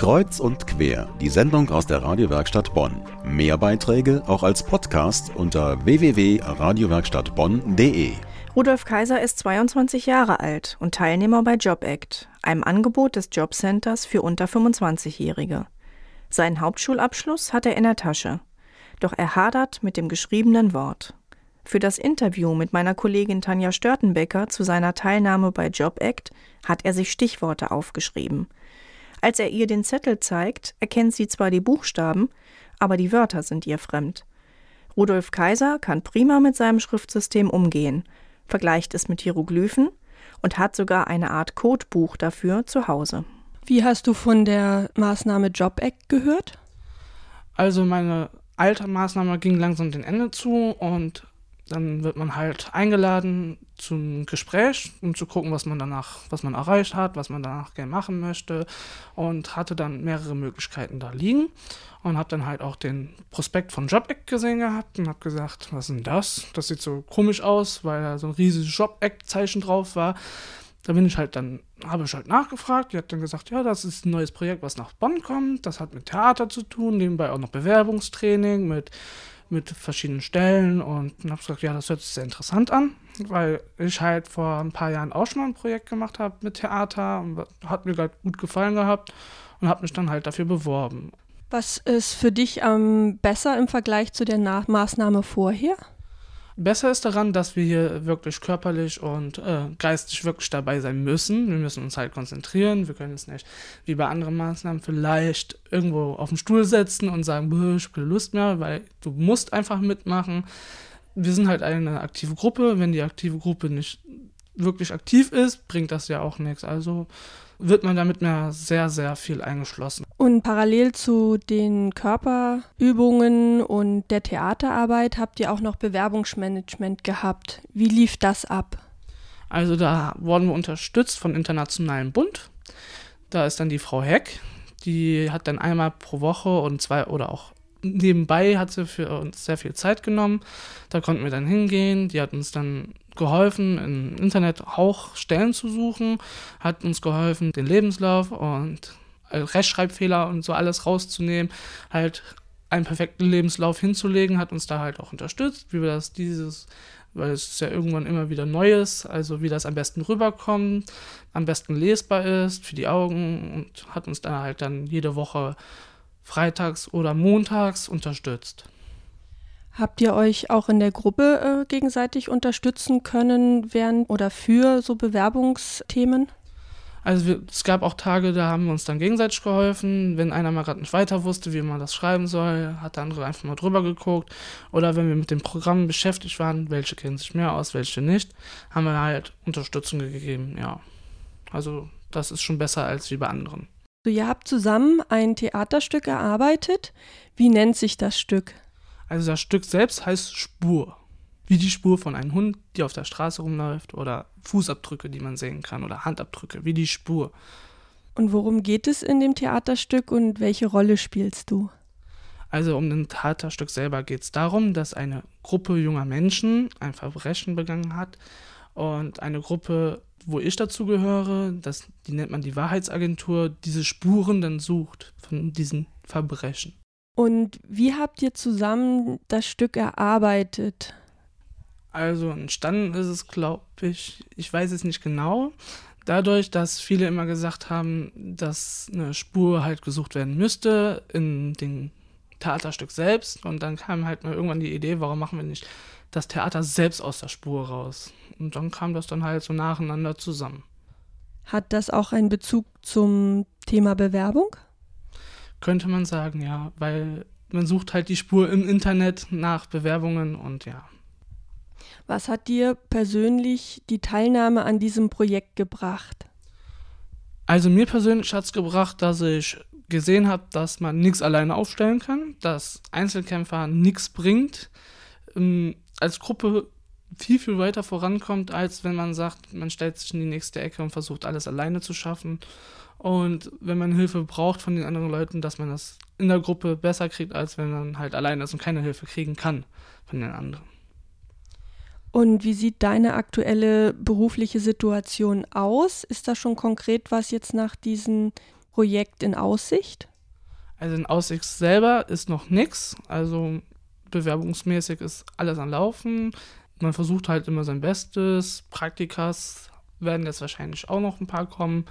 Kreuz und quer, die Sendung aus der Radiowerkstatt Bonn. Mehr Beiträge auch als Podcast unter www.radiowerkstattbonn.de. Rudolf Kaiser ist 22 Jahre alt und Teilnehmer bei JobAct, einem Angebot des Jobcenters für unter 25-Jährige. Seinen Hauptschulabschluss hat er in der Tasche. Doch er hadert mit dem geschriebenen Wort. Für das Interview mit meiner Kollegin Tanja Störtenbecker zu seiner Teilnahme bei JobAct hat er sich Stichworte aufgeschrieben. Als er ihr den Zettel zeigt, erkennt sie zwar die Buchstaben, aber die Wörter sind ihr fremd. Rudolf Kaiser kann prima mit seinem Schriftsystem umgehen vergleicht es mit Hieroglyphen und hat sogar eine Art Codebuch dafür zu Hause. Wie hast du von der Maßnahme Job Act gehört? Also meine alte Maßnahme ging langsam dem Ende zu und dann wird man halt eingeladen zum Gespräch, um zu gucken, was man danach, was man erreicht hat, was man danach gerne machen möchte und hatte dann mehrere Möglichkeiten da liegen und habe dann halt auch den Prospekt von JobAct gesehen gehabt und habe gesagt, was ist denn das? Das sieht so komisch aus, weil da so ein riesiges JobAct-Zeichen drauf war. Da bin ich halt dann, habe ich halt nachgefragt, die hat dann gesagt, ja, das ist ein neues Projekt, was nach Bonn kommt, das hat mit Theater zu tun, nebenbei auch noch Bewerbungstraining mit mit verschiedenen Stellen und habe gesagt, ja, das hört sich sehr interessant an, weil ich halt vor ein paar Jahren auch schon mal ein Projekt gemacht habe mit Theater und hat mir halt gut gefallen gehabt und habe mich dann halt dafür beworben. Was ist für dich ähm, besser im Vergleich zu der Nach Maßnahme vorher? Besser ist daran, dass wir hier wirklich körperlich und äh, geistig wirklich dabei sein müssen. Wir müssen uns halt konzentrieren. Wir können uns nicht wie bei anderen Maßnahmen vielleicht irgendwo auf den Stuhl setzen und sagen, ich habe keine Lust mehr, weil du musst einfach mitmachen. Wir sind halt eine aktive Gruppe. Wenn die aktive Gruppe nicht wirklich aktiv ist, bringt das ja auch nichts. Also wird man damit mehr sehr, sehr viel eingeschlossen. Und parallel zu den Körperübungen und der Theaterarbeit habt ihr auch noch Bewerbungsmanagement gehabt. Wie lief das ab? Also da wurden wir unterstützt von Internationalen Bund. Da ist dann die Frau Heck, die hat dann einmal pro Woche und zwei oder auch nebenbei hat sie für uns sehr viel Zeit genommen. Da konnten wir dann hingehen. Die hat uns dann geholfen, im Internet auch Stellen zu suchen, hat uns geholfen, den Lebenslauf und Rechtschreibfehler und so alles rauszunehmen, halt einen perfekten Lebenslauf hinzulegen, hat uns da halt auch unterstützt, wie wir das dieses, weil es ja irgendwann immer wieder Neues, also wie das am besten rüberkommt, am besten lesbar ist für die Augen und hat uns da halt dann jede Woche freitags oder montags unterstützt. Habt ihr euch auch in der Gruppe äh, gegenseitig unterstützen können während oder für so Bewerbungsthemen? Also wir, es gab auch Tage, da haben wir uns dann gegenseitig geholfen. Wenn einer mal gerade nicht weiter wusste, wie man das schreiben soll, hat der andere einfach mal drüber geguckt. Oder wenn wir mit dem Programm beschäftigt waren, welche kennen sich mehr aus, welche nicht, haben wir halt Unterstützung gegeben, ja. Also das ist schon besser als wie bei anderen. So, ihr habt zusammen ein Theaterstück erarbeitet. Wie nennt sich das Stück? Also das Stück selbst heißt Spur. Wie die Spur von einem Hund, die auf der Straße rumläuft oder Fußabdrücke, die man sehen kann oder Handabdrücke, wie die Spur. Und worum geht es in dem Theaterstück und welche Rolle spielst du? Also um den Theaterstück selber geht es darum, dass eine Gruppe junger Menschen ein Verbrechen begangen hat und eine Gruppe, wo ich dazu gehöre, das, die nennt man die Wahrheitsagentur, diese Spuren dann sucht von diesen Verbrechen. Und wie habt ihr zusammen das Stück erarbeitet? Also entstanden ist es, glaube ich, ich weiß es nicht genau, dadurch, dass viele immer gesagt haben, dass eine Spur halt gesucht werden müsste in dem Theaterstück selbst. Und dann kam halt mal irgendwann die Idee, warum machen wir nicht das Theater selbst aus der Spur raus? Und dann kam das dann halt so nacheinander zusammen. Hat das auch einen Bezug zum Thema Bewerbung? Könnte man sagen, ja, weil man sucht halt die Spur im Internet nach Bewerbungen und ja. Was hat dir persönlich die Teilnahme an diesem Projekt gebracht? Also mir persönlich hat es gebracht, dass ich gesehen habe, dass man nichts alleine aufstellen kann, dass Einzelkämpfer nichts bringt, ähm, als Gruppe viel, viel weiter vorankommt, als wenn man sagt, man stellt sich in die nächste Ecke und versucht alles alleine zu schaffen. Und wenn man Hilfe braucht von den anderen Leuten, dass man das in der Gruppe besser kriegt, als wenn man halt alleine ist und keine Hilfe kriegen kann von den anderen. Und wie sieht deine aktuelle berufliche Situation aus? Ist da schon konkret was jetzt nach diesem Projekt in Aussicht? Also in Aussicht selber ist noch nichts. Also bewerbungsmäßig ist alles am Laufen. Man versucht halt immer sein Bestes. Praktikas werden jetzt wahrscheinlich auch noch ein paar kommen.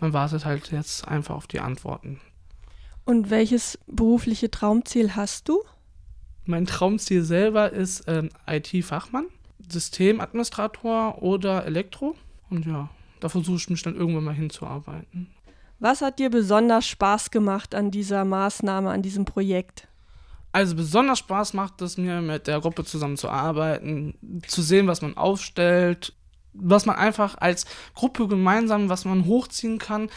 Man wartet halt jetzt einfach auf die Antworten. Und welches berufliche Traumziel hast du? Mein Traumziel selber ist ähm, IT-Fachmann, Systemadministrator oder Elektro. Und ja, da versuche ich mich dann irgendwann mal hinzuarbeiten. Was hat dir besonders Spaß gemacht an dieser Maßnahme, an diesem Projekt? Also besonders Spaß macht es mir, mit der Gruppe zusammen zu arbeiten, zu sehen, was man aufstellt, was man einfach als Gruppe gemeinsam, was man hochziehen kann.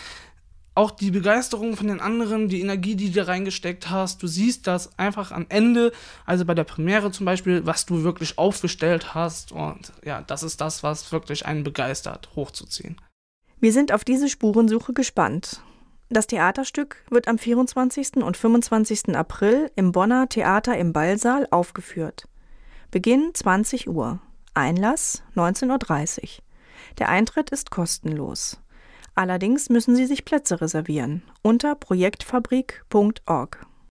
Auch die Begeisterung von den anderen, die Energie, die du reingesteckt hast. Du siehst das einfach am Ende, also bei der Premiere zum Beispiel, was du wirklich aufgestellt hast. Und ja, das ist das, was wirklich einen begeistert, hochzuziehen. Wir sind auf diese Spurensuche gespannt. Das Theaterstück wird am 24. und 25. April im Bonner Theater im Ballsaal aufgeführt. Beginn 20 Uhr. Einlass 19.30 Uhr. Der Eintritt ist kostenlos. Allerdings müssen Sie sich Plätze reservieren unter projektfabrik.org.